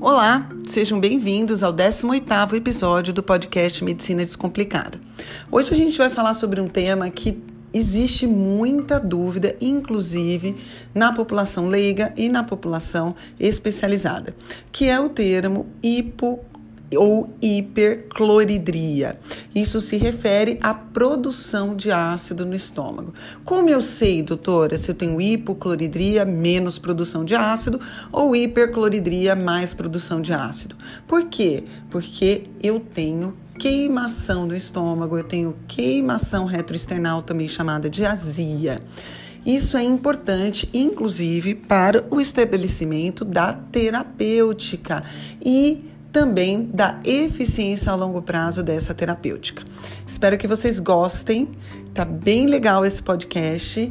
Olá, sejam bem-vindos ao 18º episódio do podcast Medicina Descomplicada. Hoje a gente vai falar sobre um tema que existe muita dúvida, inclusive na população leiga e na população especializada, que é o termo hipo ou hipercloridria. Isso se refere à produção de ácido no estômago. Como eu sei, doutora, se eu tenho hipocloridria, menos produção de ácido, ou hipercloridria, mais produção de ácido? Por quê? Porque eu tenho queimação no estômago, eu tenho queimação retroesternal, também chamada de azia. Isso é importante, inclusive, para o estabelecimento da terapêutica e também da eficiência a longo prazo dessa terapêutica. Espero que vocês gostem, tá bem legal esse podcast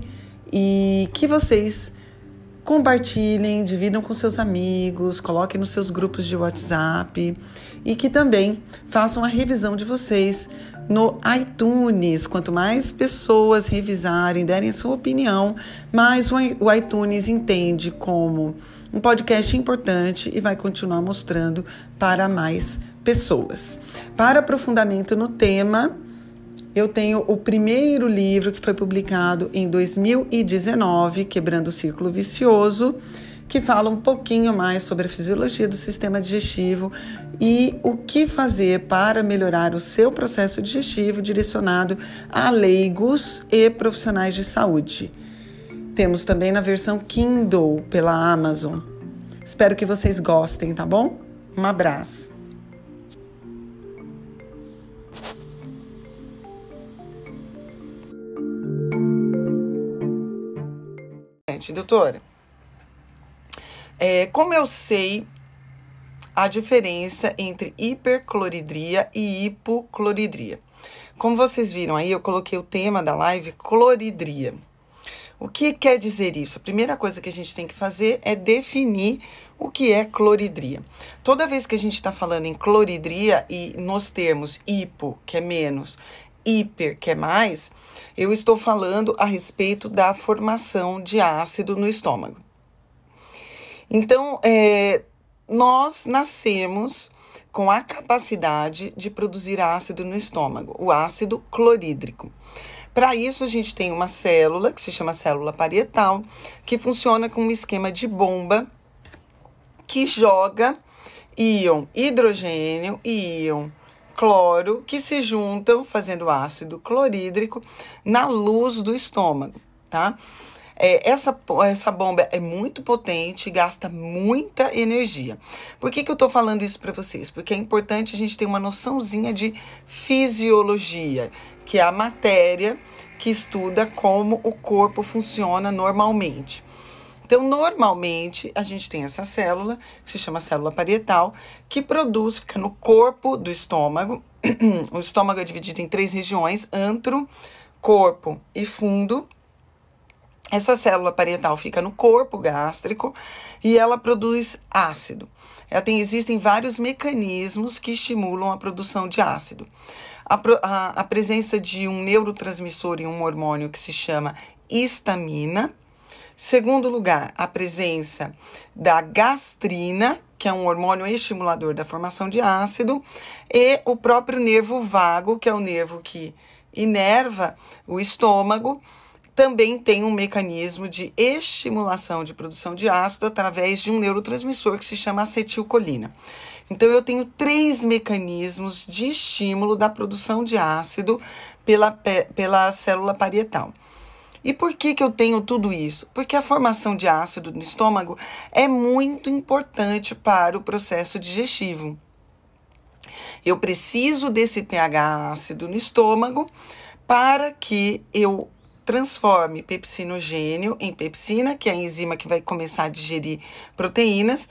e que vocês compartilhem, dividam com seus amigos, coloquem nos seus grupos de WhatsApp e que também façam a revisão de vocês no iTunes. Quanto mais pessoas revisarem, derem sua opinião, mais o iTunes entende como um podcast importante e vai continuar mostrando para mais pessoas. Para aprofundamento no tema, eu tenho o primeiro livro que foi publicado em 2019, Quebrando o Círculo Vicioso, que fala um pouquinho mais sobre a fisiologia do sistema digestivo e o que fazer para melhorar o seu processo digestivo direcionado a leigos e profissionais de saúde. Temos também na versão Kindle pela Amazon. Espero que vocês gostem, tá bom? Um abraço. Doutora, é, como eu sei a diferença entre hipercloridria e hipocloridria? Como vocês viram aí, eu coloquei o tema da live cloridria. O que quer dizer isso? A primeira coisa que a gente tem que fazer é definir o que é cloridria. Toda vez que a gente está falando em cloridria e nos termos hipo, que é menos, hiper, que é mais, eu estou falando a respeito da formação de ácido no estômago. Então, é, nós nascemos com a capacidade de produzir ácido no estômago, o ácido clorídrico. Para isso, a gente tem uma célula, que se chama célula parietal, que funciona com um esquema de bomba que joga íon hidrogênio e íon cloro que se juntam fazendo ácido clorídrico na luz do estômago, tá? É, essa, essa bomba é muito potente, gasta muita energia. Por que, que eu tô falando isso para vocês? Porque é importante a gente ter uma noçãozinha de fisiologia, que é a matéria que estuda como o corpo funciona normalmente. Então, normalmente, a gente tem essa célula, que se chama célula parietal, que produz, fica no corpo do estômago. o estômago é dividido em três regiões: antro, corpo e fundo. Essa célula parietal fica no corpo gástrico e ela produz ácido. Ela tem, existem vários mecanismos que estimulam a produção de ácido a, a, a presença de um neurotransmissor e um hormônio que se chama histamina. Segundo lugar, a presença da gastrina, que é um hormônio estimulador da formação de ácido, e o próprio nervo vago, que é o nervo que inerva o estômago, também tem um mecanismo de estimulação de produção de ácido através de um neurotransmissor que se chama acetilcolina. Então, eu tenho três mecanismos de estímulo da produção de ácido pela, pela célula parietal. E por que, que eu tenho tudo isso? Porque a formação de ácido no estômago é muito importante para o processo digestivo. Eu preciso desse pH ácido no estômago para que eu transforme pepsinogênio em pepsina, que é a enzima que vai começar a digerir proteínas,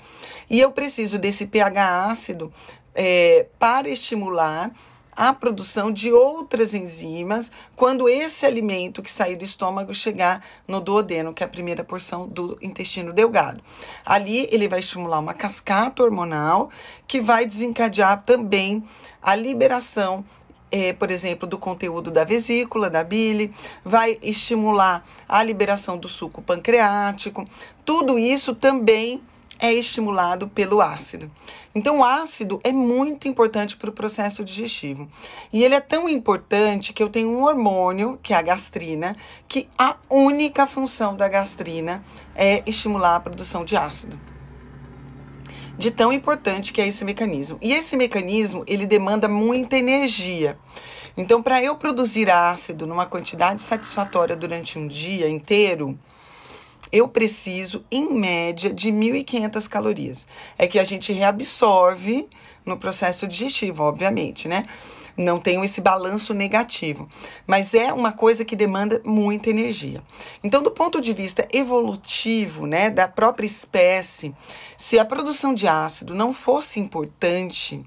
e eu preciso desse pH ácido é, para estimular a produção de outras enzimas quando esse alimento que sair do estômago chegar no duodeno, que é a primeira porção do intestino delgado. Ali ele vai estimular uma cascata hormonal que vai desencadear também a liberação é, por exemplo, do conteúdo da vesícula, da bile, vai estimular a liberação do suco pancreático. Tudo isso também é estimulado pelo ácido. Então, o ácido é muito importante para o processo digestivo. E ele é tão importante que eu tenho um hormônio, que é a gastrina, que a única função da gastrina é estimular a produção de ácido. De tão importante que é esse mecanismo. E esse mecanismo, ele demanda muita energia. Então, para eu produzir ácido numa quantidade satisfatória durante um dia inteiro, eu preciso, em média, de 1.500 calorias. É que a gente reabsorve no processo digestivo, obviamente, né? Não tenho esse balanço negativo, mas é uma coisa que demanda muita energia. Então, do ponto de vista evolutivo, né, da própria espécie, se a produção de ácido não fosse importante,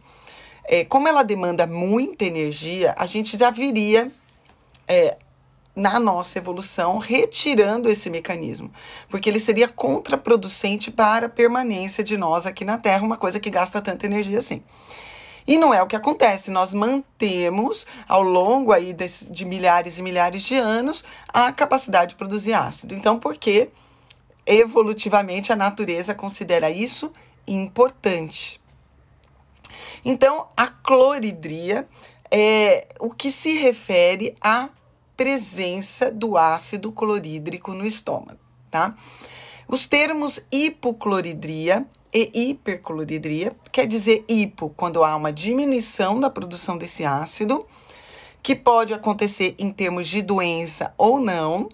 é, como ela demanda muita energia, a gente já viria é, na nossa evolução, retirando esse mecanismo, porque ele seria contraproducente para a permanência de nós aqui na Terra, uma coisa que gasta tanta energia assim. E não é o que acontece, nós mantemos ao longo aí de, milhares e milhares de anos a capacidade de produzir ácido. Então, porque evolutivamente a natureza considera isso importante. Então, a cloridria é o que se refere a presença do ácido clorídrico no estômago, tá? Os termos hipocloridria e hipercloridria quer dizer hipo quando há uma diminuição da produção desse ácido, que pode acontecer em termos de doença ou não,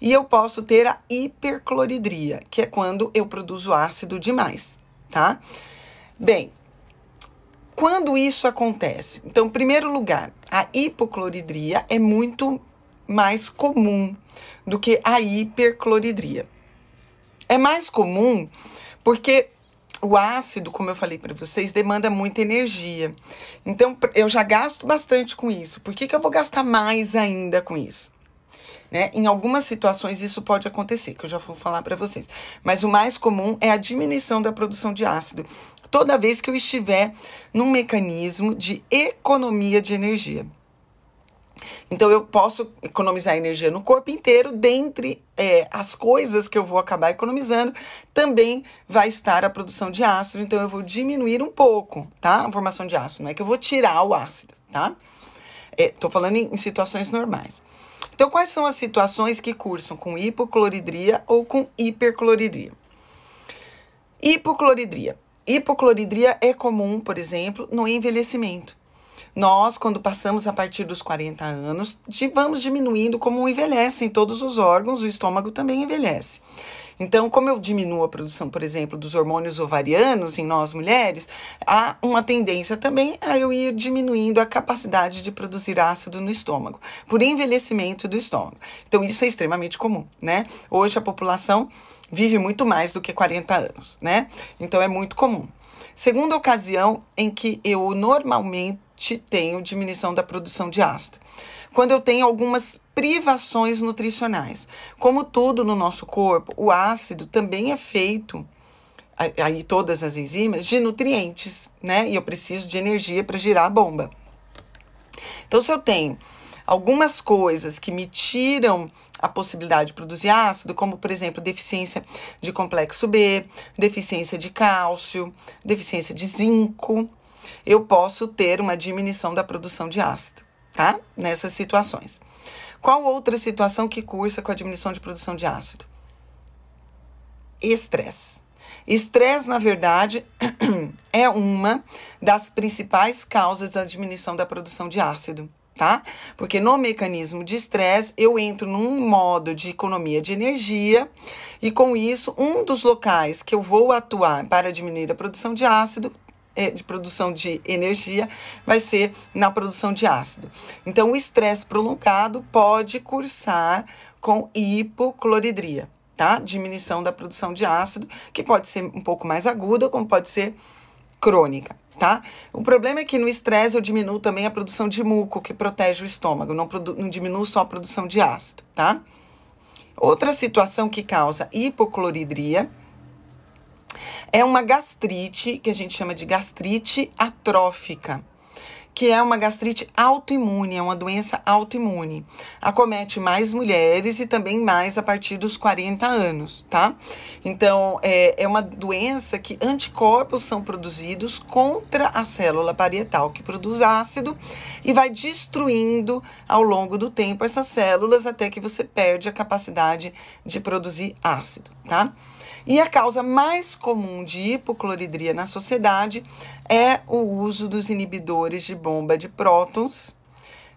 e eu posso ter a hipercloridria, que é quando eu produzo ácido demais, tá? Bem, quando isso acontece? Então, em primeiro lugar, a hipocloridria é muito mais comum do que a hipercloridria. É mais comum porque o ácido, como eu falei para vocês, demanda muita energia. Então, eu já gasto bastante com isso. Por que, que eu vou gastar mais ainda com isso? Né? Em algumas situações isso pode acontecer, que eu já vou falar para vocês. Mas o mais comum é a diminuição da produção de ácido, toda vez que eu estiver num mecanismo de economia de energia. Então, eu posso economizar energia no corpo inteiro, dentre é, as coisas que eu vou acabar economizando, também vai estar a produção de ácido. Então, eu vou diminuir um pouco, tá? A formação de ácido. Não é que eu vou tirar o ácido, tá? Estou é, falando em, em situações normais. Então, quais são as situações que cursam com hipocloridria ou com hipercloridria? Hipocloridria. Hipocloridria é comum, por exemplo, no envelhecimento. Nós, quando passamos a partir dos 40 anos, vamos diminuindo como envelhecem todos os órgãos, o estômago também envelhece. Então, como eu diminuo a produção, por exemplo, dos hormônios ovarianos em nós mulheres, há uma tendência também a eu ir diminuindo a capacidade de produzir ácido no estômago, por envelhecimento do estômago. Então, isso é extremamente comum, né? Hoje a população vive muito mais do que 40 anos, né? Então, é muito comum. Segunda ocasião em que eu normalmente tenho diminuição da produção de ácido. Quando eu tenho algumas privações nutricionais. Como tudo no nosso corpo, o ácido também é feito aí todas as enzimas de nutrientes, né? E eu preciso de energia para girar a bomba. Então, se eu tenho algumas coisas que me tiram a possibilidade de produzir ácido, como por exemplo, deficiência de complexo B, deficiência de cálcio, deficiência de zinco, eu posso ter uma diminuição da produção de ácido, tá? Nessas situações. Qual outra situação que cursa com a diminuição de produção de ácido? Estresse. Estresse, na verdade, é uma das principais causas da diminuição da produção de ácido, tá? Porque no mecanismo de estresse eu entro num modo de economia de energia e com isso um dos locais que eu vou atuar para diminuir a produção de ácido de produção de energia vai ser na produção de ácido. Então, o estresse prolongado pode cursar com hipocloridria, tá? Diminuição da produção de ácido, que pode ser um pouco mais aguda, como pode ser crônica. Tá? O problema é que no estresse eu diminuo também a produção de muco, que protege o estômago, não, não diminuo só a produção de ácido, tá? Outra situação que causa hipocloridria é uma gastrite, que a gente chama de gastrite atrófica, que é uma gastrite autoimune, é uma doença autoimune. Acomete mais mulheres e também mais a partir dos 40 anos, tá? Então, é, é uma doença que anticorpos são produzidos contra a célula parietal que produz ácido e vai destruindo ao longo do tempo essas células até que você perde a capacidade de produzir ácido, tá? E a causa mais comum de hipocloridria na sociedade é o uso dos inibidores de bomba de prótons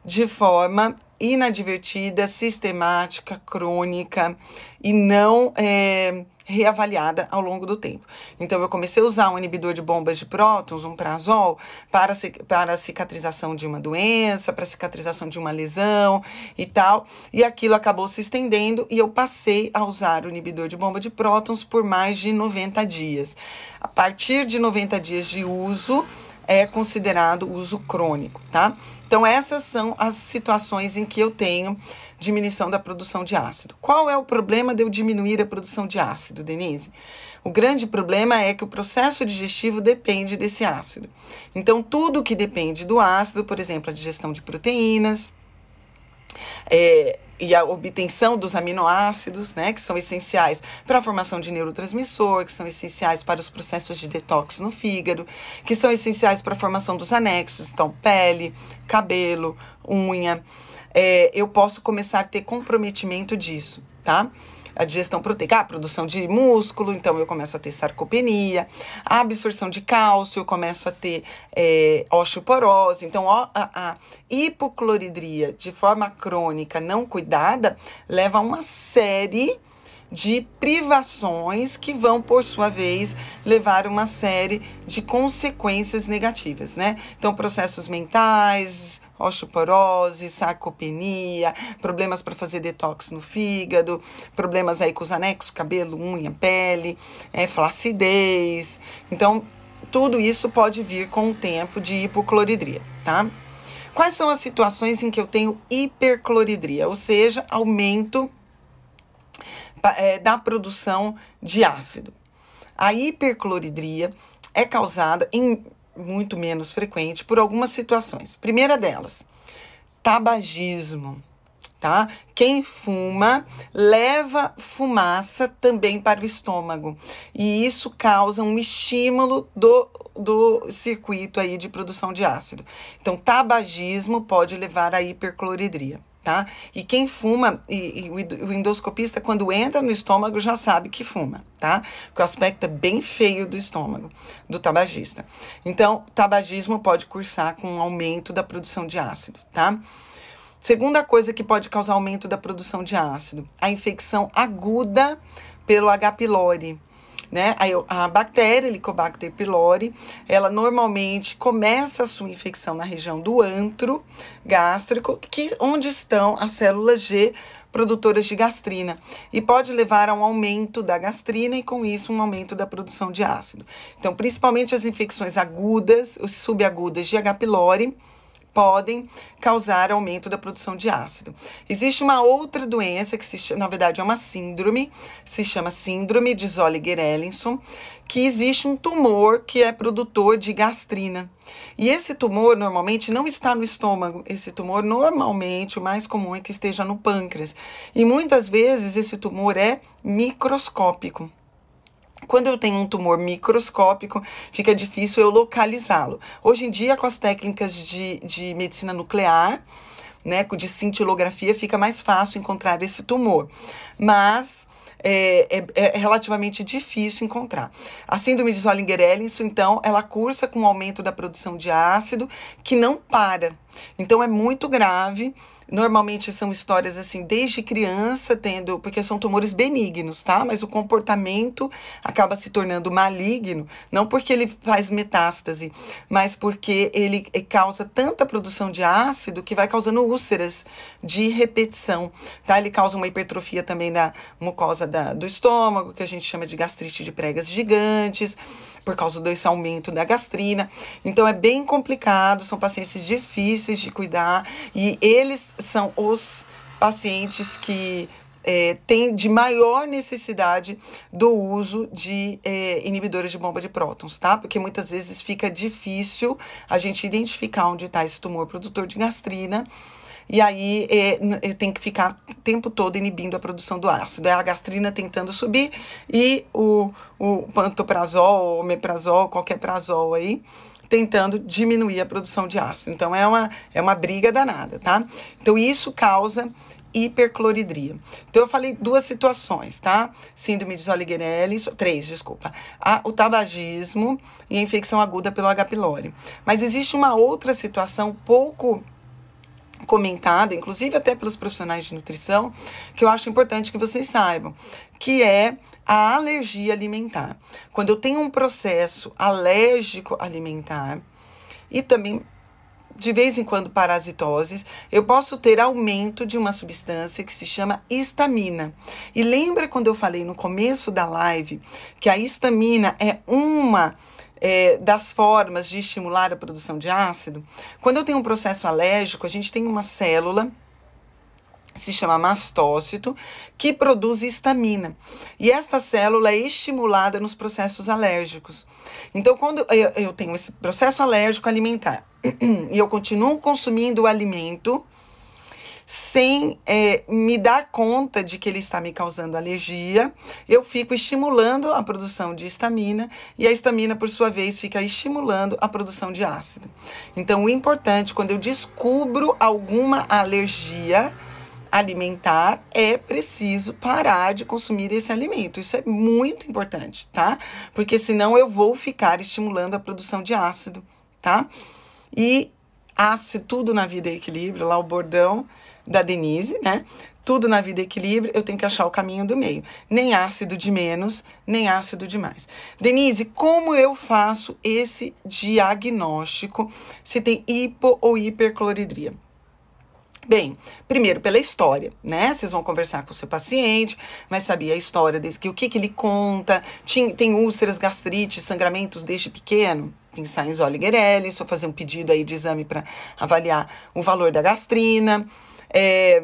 de forma inadvertida, sistemática, crônica e não é, reavaliada ao longo do tempo. Então, eu comecei a usar um inibidor de bombas de prótons, um prazol, para, para a cicatrização de uma doença, para a cicatrização de uma lesão e tal. E aquilo acabou se estendendo e eu passei a usar o inibidor de bomba de prótons por mais de 90 dias. A partir de 90 dias de uso, é considerado uso crônico, tá? Então, essas são as situações em que eu tenho diminuição da produção de ácido. Qual é o problema de eu diminuir a produção de ácido, Denise? O grande problema é que o processo digestivo depende desse ácido. Então, tudo que depende do ácido, por exemplo, a digestão de proteínas, é, e a obtenção dos aminoácidos, né, que são essenciais para a formação de neurotransmissor, que são essenciais para os processos de detox no fígado, que são essenciais para a formação dos anexos, então pele, cabelo, unha. É, eu posso começar a ter comprometimento disso, tá? A digestão proteica, a produção de músculo, então eu começo a ter sarcopenia, a absorção de cálcio, eu começo a ter é, osteoporose. Então, a, a hipocloridria de forma crônica não cuidada leva a uma série de privações que vão, por sua vez, levar uma série de consequências negativas, né? Então, processos mentais, osteoporose, sarcopenia, problemas para fazer detox no fígado, problemas aí com os anexos, cabelo, unha, pele, é, flacidez. Então, tudo isso pode vir com o tempo de hipocloridria, tá? Quais são as situações em que eu tenho hipercloridria, ou seja, aumento é, da produção de ácido. A hipercloridria é causada em muito menos frequente por algumas situações. Primeira delas, tabagismo, tá? Quem fuma leva fumaça também para o estômago e isso causa um estímulo do, do circuito aí de produção de ácido. Então, tabagismo pode levar à hipercloridria tá? E quem fuma, e, e, o endoscopista, quando entra no estômago, já sabe que fuma, tá? Porque o aspecto é bem feio do estômago do tabagista. Então, tabagismo pode cursar com um aumento da produção de ácido, tá? Segunda coisa que pode causar aumento da produção de ácido, a infecção aguda pelo H. pylori né? A, bactéria Helicobacter pylori, ela normalmente começa a sua infecção na região do antro gástrico, que onde estão as células G produtoras de gastrina e pode levar a um aumento da gastrina e com isso um aumento da produção de ácido. Então, principalmente as infecções agudas, os subagudas de H. pylori, podem causar aumento da produção de ácido. Existe uma outra doença que se chama, na verdade é uma síndrome, se chama síndrome de Zolliger-Ellison, que existe um tumor que é produtor de gastrina. E esse tumor normalmente não está no estômago. Esse tumor normalmente o mais comum é que esteja no pâncreas. E muitas vezes esse tumor é microscópico. Quando eu tenho um tumor microscópico, fica difícil eu localizá-lo. Hoje em dia, com as técnicas de, de medicina nuclear, né, de cintilografia, fica mais fácil encontrar esse tumor. Mas é, é, é, relativamente difícil encontrar. A síndrome de Zollinger-Ellison, então, ela cursa com aumento da produção de ácido que não para. Então, é muito grave Normalmente são histórias assim, desde criança, tendo, porque são tumores benignos, tá? Mas o comportamento acaba se tornando maligno, não porque ele faz metástase, mas porque ele causa tanta produção de ácido que vai causando úlceras de repetição, tá? Ele causa uma hipertrofia também da mucosa da, do estômago, que a gente chama de gastrite de pregas gigantes por causa desse aumento da gastrina. Então é bem complicado, são pacientes difíceis de cuidar e eles são os pacientes que é, de maior necessidade do uso de é, inibidores de bomba de prótons, tá? Porque muitas vezes fica difícil a gente identificar onde está esse tumor produtor de gastrina. E aí é, tem que ficar o tempo todo inibindo a produção do ácido. É a gastrina tentando subir e o, o pantoprazol, o omeprazol, qualquer prazol aí, tentando diminuir a produção de ácido. Então é uma, é uma briga danada, tá? Então isso causa hipercloridria. Então, eu falei duas situações, tá? Síndrome de Zolligerelli, três, desculpa. A, o tabagismo e a infecção aguda pelo H. pylori. Mas existe uma outra situação pouco comentada, inclusive até pelos profissionais de nutrição, que eu acho importante que vocês saibam, que é a alergia alimentar. Quando eu tenho um processo alérgico alimentar, e também de vez em quando parasitoses, eu posso ter aumento de uma substância que se chama histamina. E lembra quando eu falei no começo da live que a histamina é uma é, das formas de estimular a produção de ácido? Quando eu tenho um processo alérgico, a gente tem uma célula se chama mastócito, que produz histamina. E esta célula é estimulada nos processos alérgicos. Então, quando eu, eu tenho esse processo alérgico alimentar e eu continuo consumindo o alimento sem é, me dar conta de que ele está me causando alergia, eu fico estimulando a produção de histamina e a histamina, por sua vez, fica estimulando a produção de ácido. Então, o importante, quando eu descubro alguma alergia, alimentar, é preciso parar de consumir esse alimento. Isso é muito importante, tá? Porque senão eu vou ficar estimulando a produção de ácido, tá? E ácido, tudo na vida é equilíbrio, lá o bordão da Denise, né? Tudo na vida é equilíbrio, eu tenho que achar o caminho do meio. Nem ácido de menos, nem ácido de mais. Denise, como eu faço esse diagnóstico se tem hipo ou hipercloridria? Bem, primeiro pela história, né? Vocês vão conversar com o seu paciente, vai saber a história desse, que o que, que ele conta. Tem, úlceras, gastrite, sangramentos desde pequeno? Pensar em Zolligerelli, só fazer um pedido aí de exame para avaliar o valor da gastrina. É,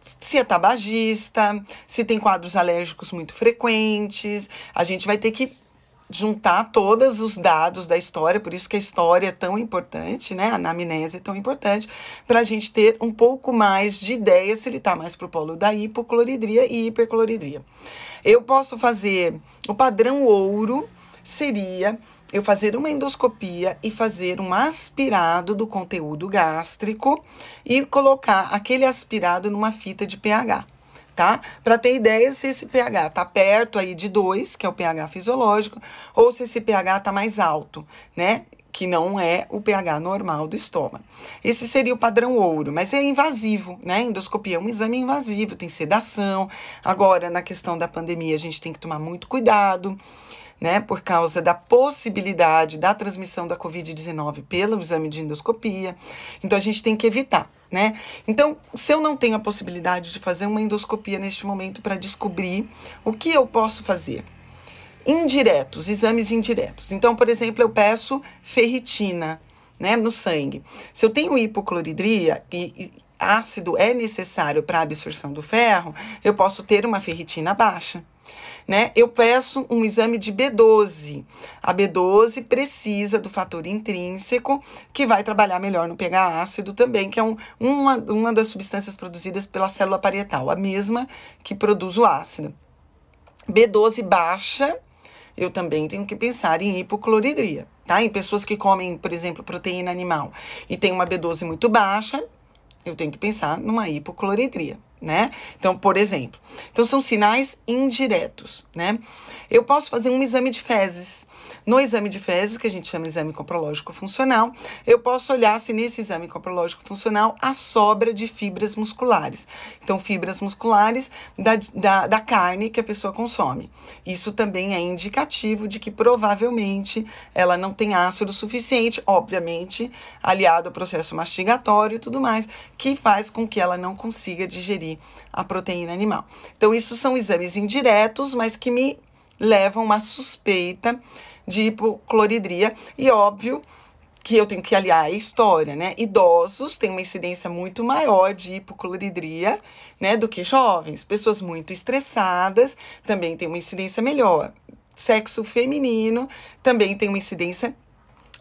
se é tabagista, se tem quadros alérgicos muito frequentes. A gente vai ter que juntar todos os dados da história, por isso que a história é tão importante, né? A anamnese é tão importante, para a gente ter um pouco mais de ideia se ele está mais para o polo da hipocloridria e hipercloridria. Eu posso fazer o padrão ouro seria eu fazer uma endoscopia e fazer um aspirado do conteúdo gástrico e colocar aquele aspirado numa fita de pH tá? Para ter ideia se esse pH tá perto aí de 2, que é o pH fisiológico, ou se esse pH tá mais alto, né? Que não é o pH normal do estômago. Esse seria o padrão ouro, mas é invasivo, né? Endoscopia é um exame invasivo, tem sedação. Agora, na questão da pandemia, a gente tem que tomar muito cuidado né, por causa da possibilidade da transmissão da Covid-19 pelo exame de endoscopia. Então, a gente tem que evitar, né? Então, se eu não tenho a possibilidade de fazer uma endoscopia neste momento para descobrir o que eu posso fazer? Indiretos, exames indiretos. Então, por exemplo, eu peço ferritina, né, no sangue. Se eu tenho hipocloridria e, ácido é necessário para a absorção do ferro, eu posso ter uma ferritina baixa né? Eu peço um exame de B12. A B12 precisa do fator intrínseco, que vai trabalhar melhor no pH ácido também, que é um, uma, uma das substâncias produzidas pela célula parietal, a mesma que produz o ácido. B12 baixa, eu também tenho que pensar em hipocloridria, tá? Em pessoas que comem, por exemplo, proteína animal e tem uma B12 muito baixa, eu tenho que pensar numa hipocloridria né? Então, por exemplo, então são sinais indiretos, né? Eu posso fazer um exame de fezes. No exame de fezes, que a gente chama de exame coprológico funcional, eu posso olhar se nesse exame coprológico funcional há sobra de fibras musculares. Então, fibras musculares da, da, da carne que a pessoa consome. Isso também é indicativo de que provavelmente ela não tem ácido suficiente, obviamente, aliado ao processo mastigatório e tudo mais, que faz com que ela não consiga digerir a proteína animal. Então, isso são exames indiretos, mas que me levam uma suspeita de hipocloridria. E óbvio que eu tenho que aliar a história, né? Idosos têm uma incidência muito maior de hipocloridria, né, do que jovens. Pessoas muito estressadas também têm uma incidência melhor. Sexo feminino também tem uma incidência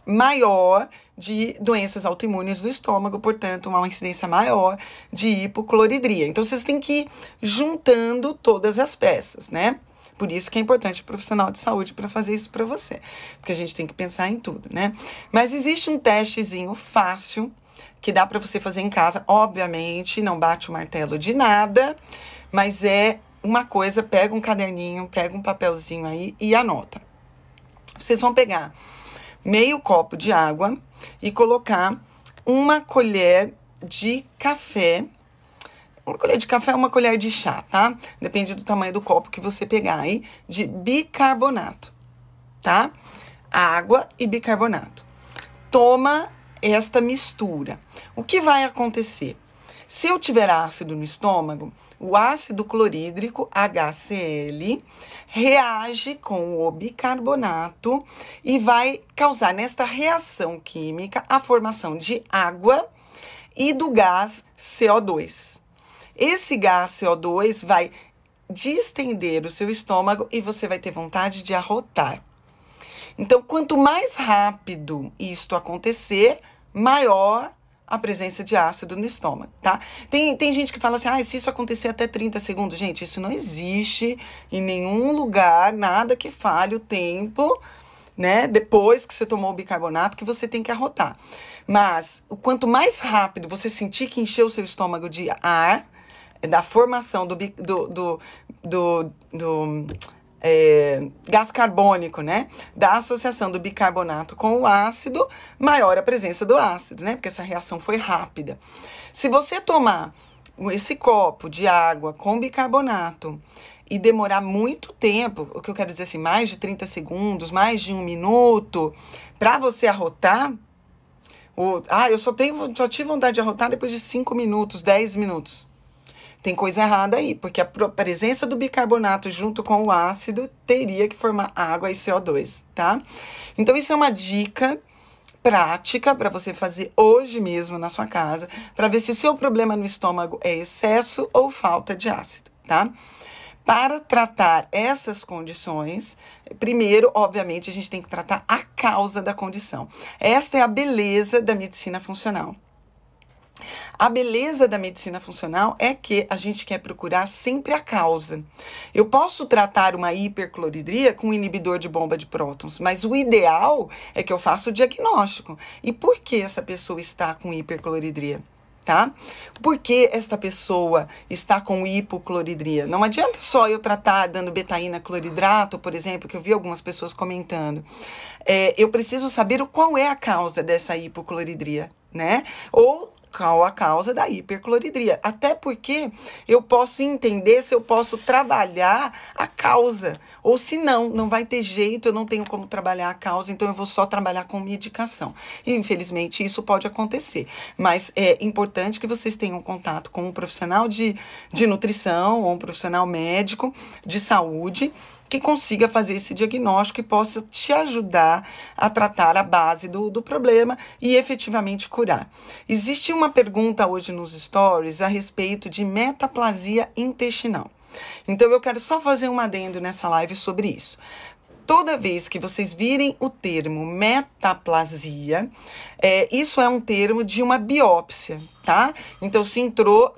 maior de doenças autoimunes do estômago, portanto, uma incidência maior de hipocloridria. Então, vocês têm que ir juntando todas as peças, né? Por isso que é importante o profissional de saúde para fazer isso para você, porque a gente tem que pensar em tudo, né? Mas existe um testezinho fácil que dá para você fazer em casa. Obviamente, não bate o martelo de nada, mas é uma coisa, pega um caderninho, pega um papelzinho aí e anota. Vocês vão pegar meio copo de água e colocar uma colher de café uma colher de café, uma colher de chá, tá? Depende do tamanho do copo que você pegar aí, de bicarbonato, tá? Água e bicarbonato. Toma esta mistura. O que vai acontecer? Se eu tiver ácido no estômago, o ácido clorídrico, HCl, reage com o bicarbonato e vai causar nesta reação química a formação de água e do gás CO2. Esse gás CO2 vai distender o seu estômago e você vai ter vontade de arrotar. Então, quanto mais rápido isto acontecer, maior a presença de ácido no estômago, tá? Tem, tem gente que fala assim, ah, se isso acontecer até 30 segundos. Gente, isso não existe em nenhum lugar, nada que fale o tempo, né? Depois que você tomou o bicarbonato, que você tem que arrotar. Mas, quanto mais rápido você sentir que encheu o seu estômago de ar, da formação do, do, do, do, do é, gás carbônico, né? Da associação do bicarbonato com o ácido, maior a presença do ácido, né? Porque essa reação foi rápida. Se você tomar esse copo de água com bicarbonato e demorar muito tempo, o que eu quero dizer assim, mais de 30 segundos, mais de um minuto, para você arrotar, ah, eu só, tenho, só tive vontade de arrotar depois de 5 minutos, 10 minutos tem coisa errada aí, porque a presença do bicarbonato junto com o ácido teria que formar água e CO2, tá? Então, isso é uma dica prática para você fazer hoje mesmo na sua casa, para ver se o seu problema no estômago é excesso ou falta de ácido, tá? Para tratar essas condições, primeiro, obviamente, a gente tem que tratar a causa da condição. Esta é a beleza da medicina funcional. A beleza da medicina funcional é que a gente quer procurar sempre a causa. Eu posso tratar uma hipercloridria com um inibidor de bomba de prótons, mas o ideal é que eu faça o diagnóstico. E por que essa pessoa está com hipercloridria? tá? Por que esta pessoa está com hipocloridria? Não adianta só eu tratar dando betaína cloridrato, por exemplo, que eu vi algumas pessoas comentando. É, eu preciso saber qual é a causa dessa hipocloridria, né? Ou qual a causa da hipercloridria. Até porque eu posso entender se eu posso trabalhar a causa. Ou se não, não vai ter jeito, eu não tenho como trabalhar a causa, então eu vou só trabalhar com medicação. E infelizmente isso pode acontecer. Mas é importante que vocês tenham contato com um profissional de, de nutrição ou um profissional médico de saúde que consiga fazer esse diagnóstico e possa te ajudar a tratar a base do, do problema e efetivamente curar. Existe uma pergunta hoje nos stories a respeito de metaplasia intestinal. Então eu quero só fazer um adendo nessa live sobre isso toda vez que vocês virem o termo metaplasia, é, isso é um termo de uma biópsia, tá? Então, se entrou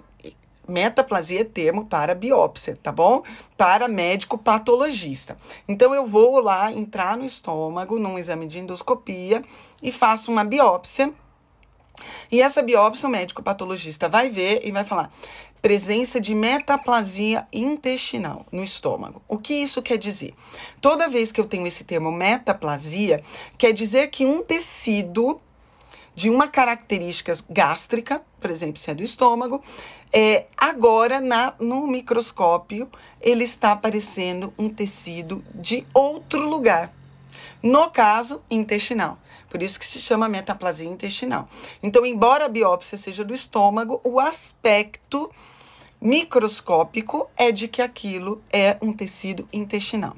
Metaplasia é termo para biópsia, tá bom? Para médico patologista. Então, eu vou lá entrar no estômago, num exame de endoscopia, e faço uma biópsia. E essa biópsia, o médico patologista vai ver e vai falar: presença de metaplasia intestinal no estômago. O que isso quer dizer? Toda vez que eu tenho esse termo metaplasia, quer dizer que um tecido de uma característica gástrica, por exemplo, se é do estômago, é, agora na, no microscópio ele está aparecendo um tecido de outro lugar. No caso, intestinal. Por isso que se chama metaplasia intestinal. Então, embora a biópsia seja do estômago, o aspecto microscópico é de que aquilo é um tecido intestinal.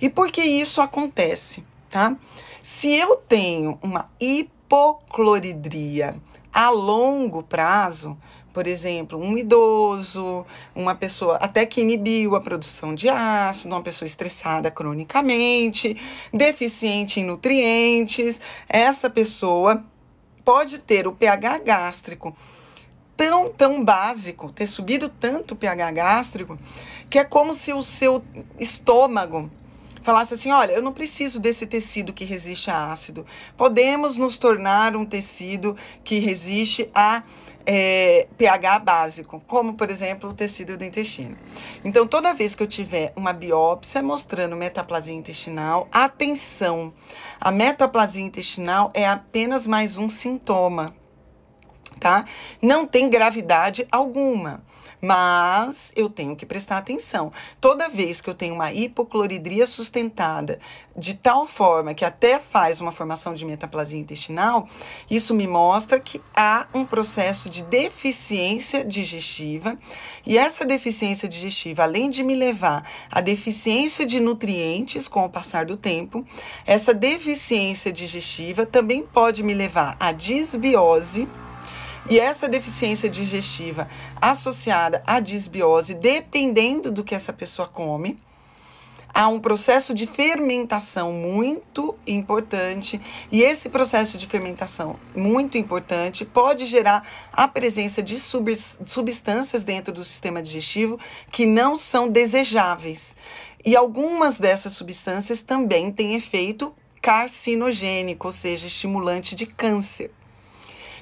E por que isso acontece, tá? Se eu tenho uma hipertensão, hipocloridria. A longo prazo, por exemplo, um idoso, uma pessoa até que inibiu a produção de ácido, uma pessoa estressada cronicamente, deficiente em nutrientes, essa pessoa pode ter o pH gástrico tão, tão básico, ter subido tanto o pH gástrico, que é como se o seu estômago falasse assim: olha, eu não preciso desse tecido que resiste a ácido. Podemos nos tornar um tecido que resiste a é, pH básico, como por exemplo o tecido do intestino. Então, toda vez que eu tiver uma biópsia mostrando metaplasia intestinal, atenção, a metaplasia intestinal é apenas mais um sintoma tá? Não tem gravidade alguma, mas eu tenho que prestar atenção. Toda vez que eu tenho uma hipocloridria sustentada de tal forma que até faz uma formação de metaplasia intestinal, isso me mostra que há um processo de deficiência digestiva, e essa deficiência digestiva, além de me levar à deficiência de nutrientes com o passar do tempo, essa deficiência digestiva também pode me levar à disbiose e essa deficiência digestiva associada à disbiose, dependendo do que essa pessoa come, há um processo de fermentação muito importante, e esse processo de fermentação muito importante pode gerar a presença de substâncias dentro do sistema digestivo que não são desejáveis. E algumas dessas substâncias também têm efeito carcinogênico, ou seja, estimulante de câncer.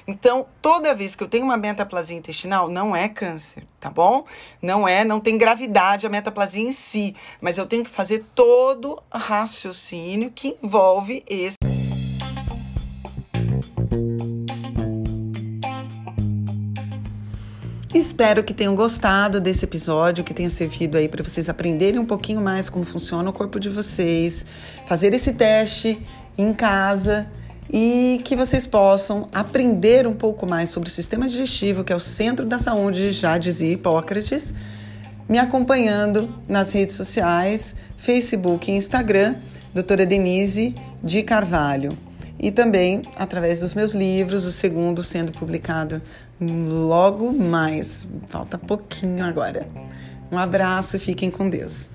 Então, toda vez que eu tenho uma metaplasia intestinal, não é câncer, tá bom? Não é, não tem gravidade a metaplasia em si, mas eu tenho que fazer todo raciocínio que envolve esse. Espero que tenham gostado desse episódio, que tenha servido aí para vocês aprenderem um pouquinho mais como funciona o corpo de vocês, fazer esse teste em casa e que vocês possam aprender um pouco mais sobre o sistema digestivo, que é o centro da saúde, já dizia Hipócrates, me acompanhando nas redes sociais, Facebook e Instagram, doutora Denise de Carvalho. E também através dos meus livros, o segundo sendo publicado logo mais. Falta pouquinho agora. Um abraço, fiquem com Deus.